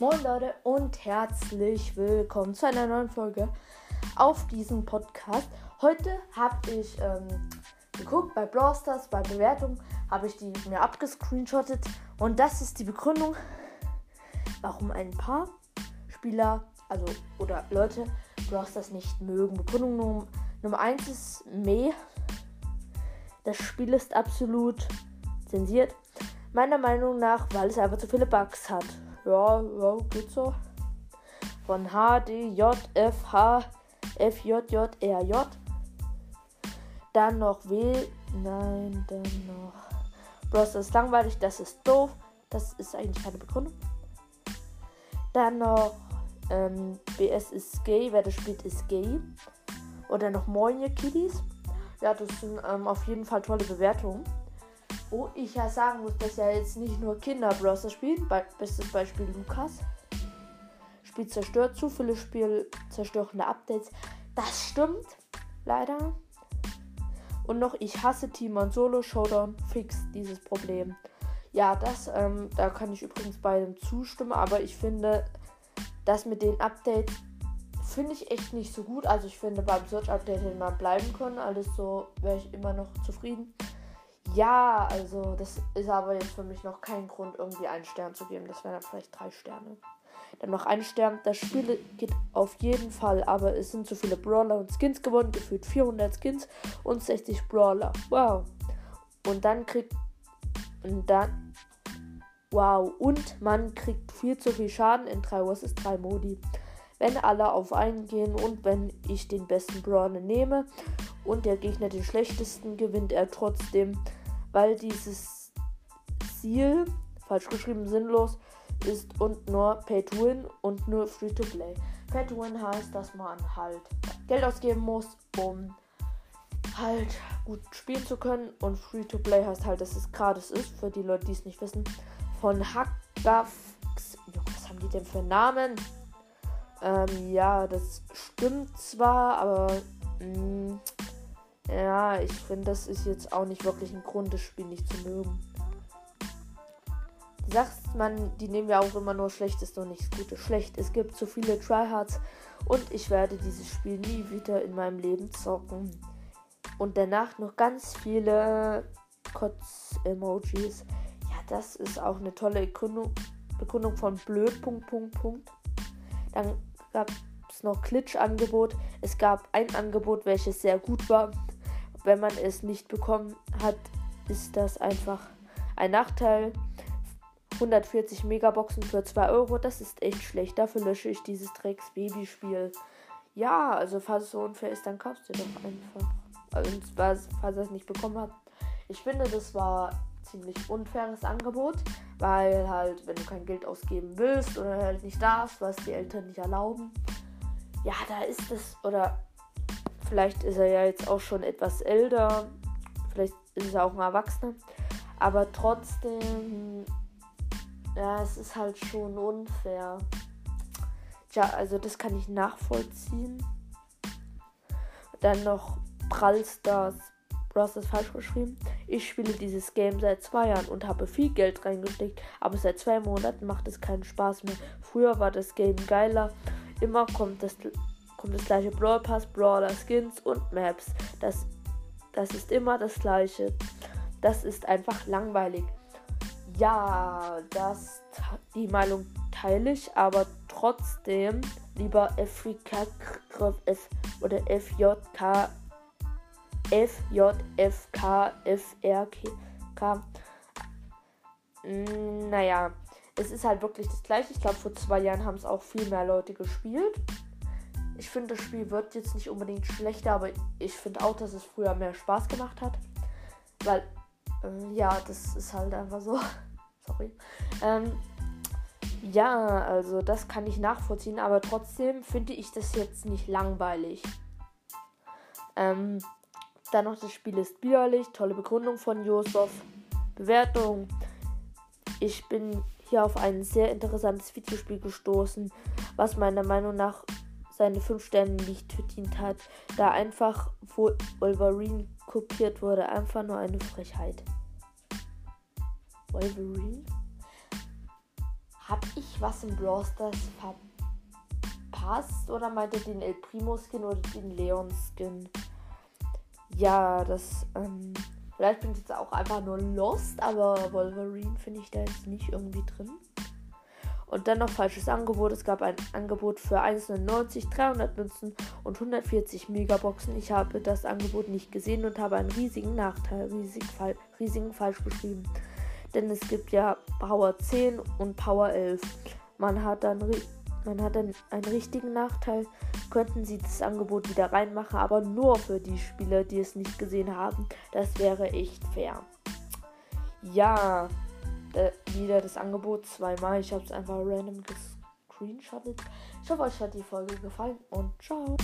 Moin Leute und herzlich willkommen zu einer neuen Folge auf diesem Podcast. Heute habe ich ähm, geguckt bei Brawl Stars, bei Bewertung habe ich die mir abgescreenshottet und das ist die Begründung, warum ein paar Spieler, also oder Leute Brawl Stars nicht mögen. Begründung Num Nummer 1 ist Meh. Das Spiel ist absolut zensiert. Meiner Meinung nach, weil es einfach zu viele Bugs hat. Ja, ja, geht so. Von H, D, J, F, H, F, J, J, R, J. Dann noch W. Nein, dann noch. Bros ist langweilig, das ist doof. Das ist eigentlich keine Begründung. Dann noch ähm, BS ist gay, wer das spielt, ist gay. Oder noch Moin, ihr Kiddies. Ja, das sind ähm, auf jeden Fall tolle Bewertungen. Wo ich ja sagen muss, dass ja jetzt nicht nur Kinder Browser spielen. Be bestes Beispiel Lukas. Spiel zerstört zu viele Spiel zerstörende Updates. Das stimmt. Leider. Und noch, ich hasse Team und Solo Showdown. Fix dieses Problem. Ja, das, ähm, da kann ich übrigens beidem zustimmen. Aber ich finde, das mit den Updates finde ich echt nicht so gut. Also ich finde, beim Search Update hätte man bleiben können. Alles so wäre ich immer noch zufrieden. Ja, also das ist aber jetzt für mich noch kein Grund, irgendwie einen Stern zu geben. Das wären dann vielleicht drei Sterne. Dann noch ein Stern. Das Spiel geht auf jeden Fall, aber es sind zu viele Brawler und Skins gewonnen. Gefühlt 400 Skins und 60 Brawler. Wow. Und dann kriegt. Und dann. Wow. Und man kriegt viel zu viel Schaden in 3 vs 3 Modi. Wenn alle auf einen gehen und wenn ich den besten Brawler nehme und der Gegner den schlechtesten, gewinnt er trotzdem weil dieses Ziel, falsch geschrieben, sinnlos ist und nur Pay to Win und nur Free to Play. Pay to Win heißt, dass man halt Geld ausgeben muss, um halt gut spielen zu können und Free to Play heißt halt, dass es gratis ist, für die Leute, die es nicht wissen. Von Hackgaff. Was haben die denn für Namen? Ähm, ja, das stimmt zwar, aber mh, mm, ja, ich finde, das ist jetzt auch nicht wirklich ein Grund, das Spiel nicht zu mögen. Sagt man, die nehmen ja auch immer nur Schlechtes und nichts Gutes. Schlecht. Es gibt zu viele Tryhards und ich werde dieses Spiel nie wieder in meinem Leben zocken. Und danach noch ganz viele Kotz-Emojis. Ja, das ist auch eine tolle Begründung, Begründung von blöd. Punkt, Punkt, Punkt. Dann gab es noch Glitch-Angebot. Es gab ein Angebot, welches sehr gut war wenn man es nicht bekommen hat, ist das einfach ein Nachteil. 140 Megaboxen für 2 Euro, das ist echt schlecht. Dafür lösche ich dieses Drecks Babyspiel. Ja, also falls es so unfair ist, dann kaufst du doch einfach. Also falls, falls ihr es nicht bekommen habt. Ich finde, das war ziemlich unfaires Angebot, weil halt, wenn du kein Geld ausgeben willst oder halt nicht darfst, was die Eltern nicht erlauben, ja, da ist es, oder Vielleicht ist er ja jetzt auch schon etwas älter. Vielleicht ist er auch ein Erwachsener. Aber trotzdem, ja, es ist halt schon unfair. Tja, also das kann ich nachvollziehen. Dann noch Brawl Stars. Bros ist falsch geschrieben. Ich spiele dieses Game seit zwei Jahren und habe viel Geld reingesteckt, aber seit zwei Monaten macht es keinen Spaß mehr. Früher war das Game geiler. Immer kommt das kommt das gleiche Brawl Pass, Brawler, Skins und Maps. Das, das ist immer das gleiche. Das ist einfach langweilig. Ja, das die Meinung teile ich, aber trotzdem lieber FK F oder FJK FJFK FRK. Naja, es ist halt wirklich das gleiche. Ich glaube, vor zwei Jahren haben es auch viel mehr Leute gespielt. Ich finde, das Spiel wird jetzt nicht unbedingt schlechter, aber ich finde auch, dass es früher mehr Spaß gemacht hat. Weil, äh, ja, das ist halt einfach so. Sorry. Ähm, ja, also das kann ich nachvollziehen, aber trotzdem finde ich das jetzt nicht langweilig. Ähm, dann noch das Spiel ist bierlich, tolle Begründung von Josef. Bewertung. Ich bin hier auf ein sehr interessantes Videospiel gestoßen, was meiner Meinung nach seine 5 Sterne nicht verdient hat, da einfach Wolverine kopiert wurde. Einfach nur eine Frechheit. Wolverine? Habe ich was im Brawl verpasst? Oder meinte den El Primo Skin oder den Leon Skin? Ja, das, ähm, vielleicht bin ich jetzt auch einfach nur lost, aber Wolverine finde ich da jetzt nicht irgendwie drin. Und dann noch falsches Angebot. Es gab ein Angebot für 1,99, 300 Münzen und 140 Megaboxen. Ich habe das Angebot nicht gesehen und habe einen riesigen Nachteil, riesig, riesigen falsch geschrieben. Denn es gibt ja Power 10 und Power 11. Man hat dann, man hat dann einen richtigen Nachteil. Könnten sie das Angebot wieder reinmachen, aber nur für die Spieler, die es nicht gesehen haben. Das wäre echt fair. Ja, äh, wieder das Angebot zweimal. Ich habe es einfach random gescreenshottet. Ich hoffe, euch hat die Folge gefallen und ciao.